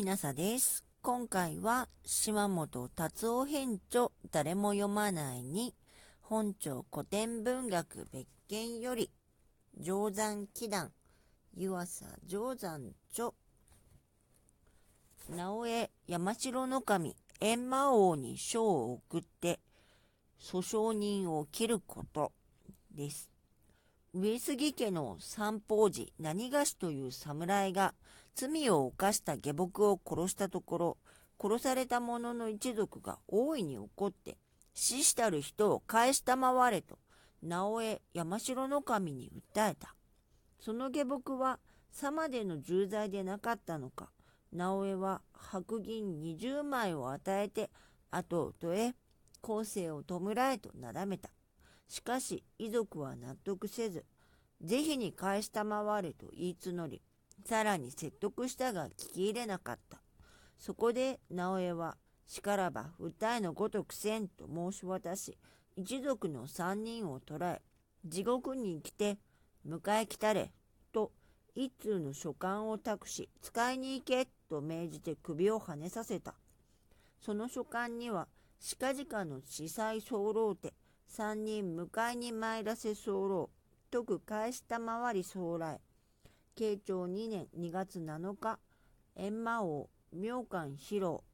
きなさです。今回は島本達夫編著誰も読まないに本庁古典文学別件より定山祈願湯浅定山著直江山城の神閻魔王に書を送って訴訟人を切ることです。上杉家の三宝寺何菓子という侍が罪を犯した下僕を殺したところ、殺された者の一族が大いに怒って、死したる人を返したまわれと、直江山城の神に訴えた。その下僕は、さまでの重罪でなかったのか、直江は白銀20枚を与えて、後々へ後世を弔えとなだめた。しかし遺族は納得せず、是非に返したまわれと言い募り、さらに説得したが聞き入れなかった。そこで直江は、しからば訴えのごとくせんと申し渡し、一族の三人を捕らえ、地獄に来て、迎え来たれ、と一通の書簡を託し、使いに行け、と命じて首をはねさせた。その書簡には、近々の司祭候手、三人迎えに参らせ候、徳返したまわり総来、慶長2年2月7日、閻魔王、明観四郎、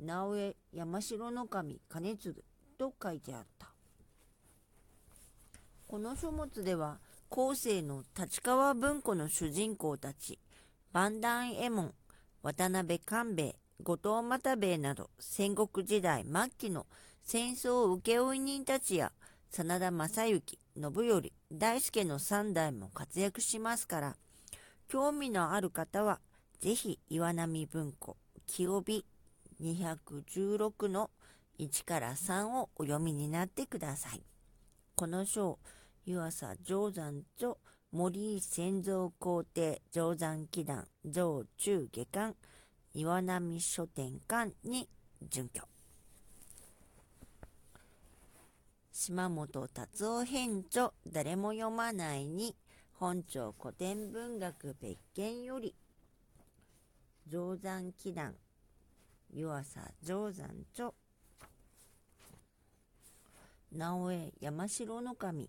直江山城の神兼次と書いてあった。この書物では、後世の立川文庫の主人公たち、万段右衛門、渡辺官兵衛、後藤又兵衛など戦国時代末期の戦争請負人たちや真田正幸、信頼、大輔の三代も活躍しますから、興味のある方は、ぜひ岩波文庫、清帯216の1から3をお読みになってください。この章、湯浅定山著森井仙蔵皇帝定山祈願上中下巻岩波書店館に準拠。島本達夫編著誰も読まないに本庁古典文学別件より定山祈願湯浅定山著直江山城の神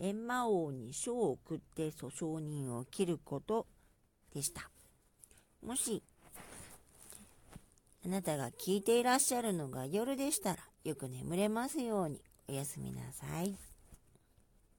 閻魔王に書を送って訴訟人を切ることでした。もし、あなたが聞いていらっしゃるのが夜でしたら、よく眠れますようにおやすみなさい。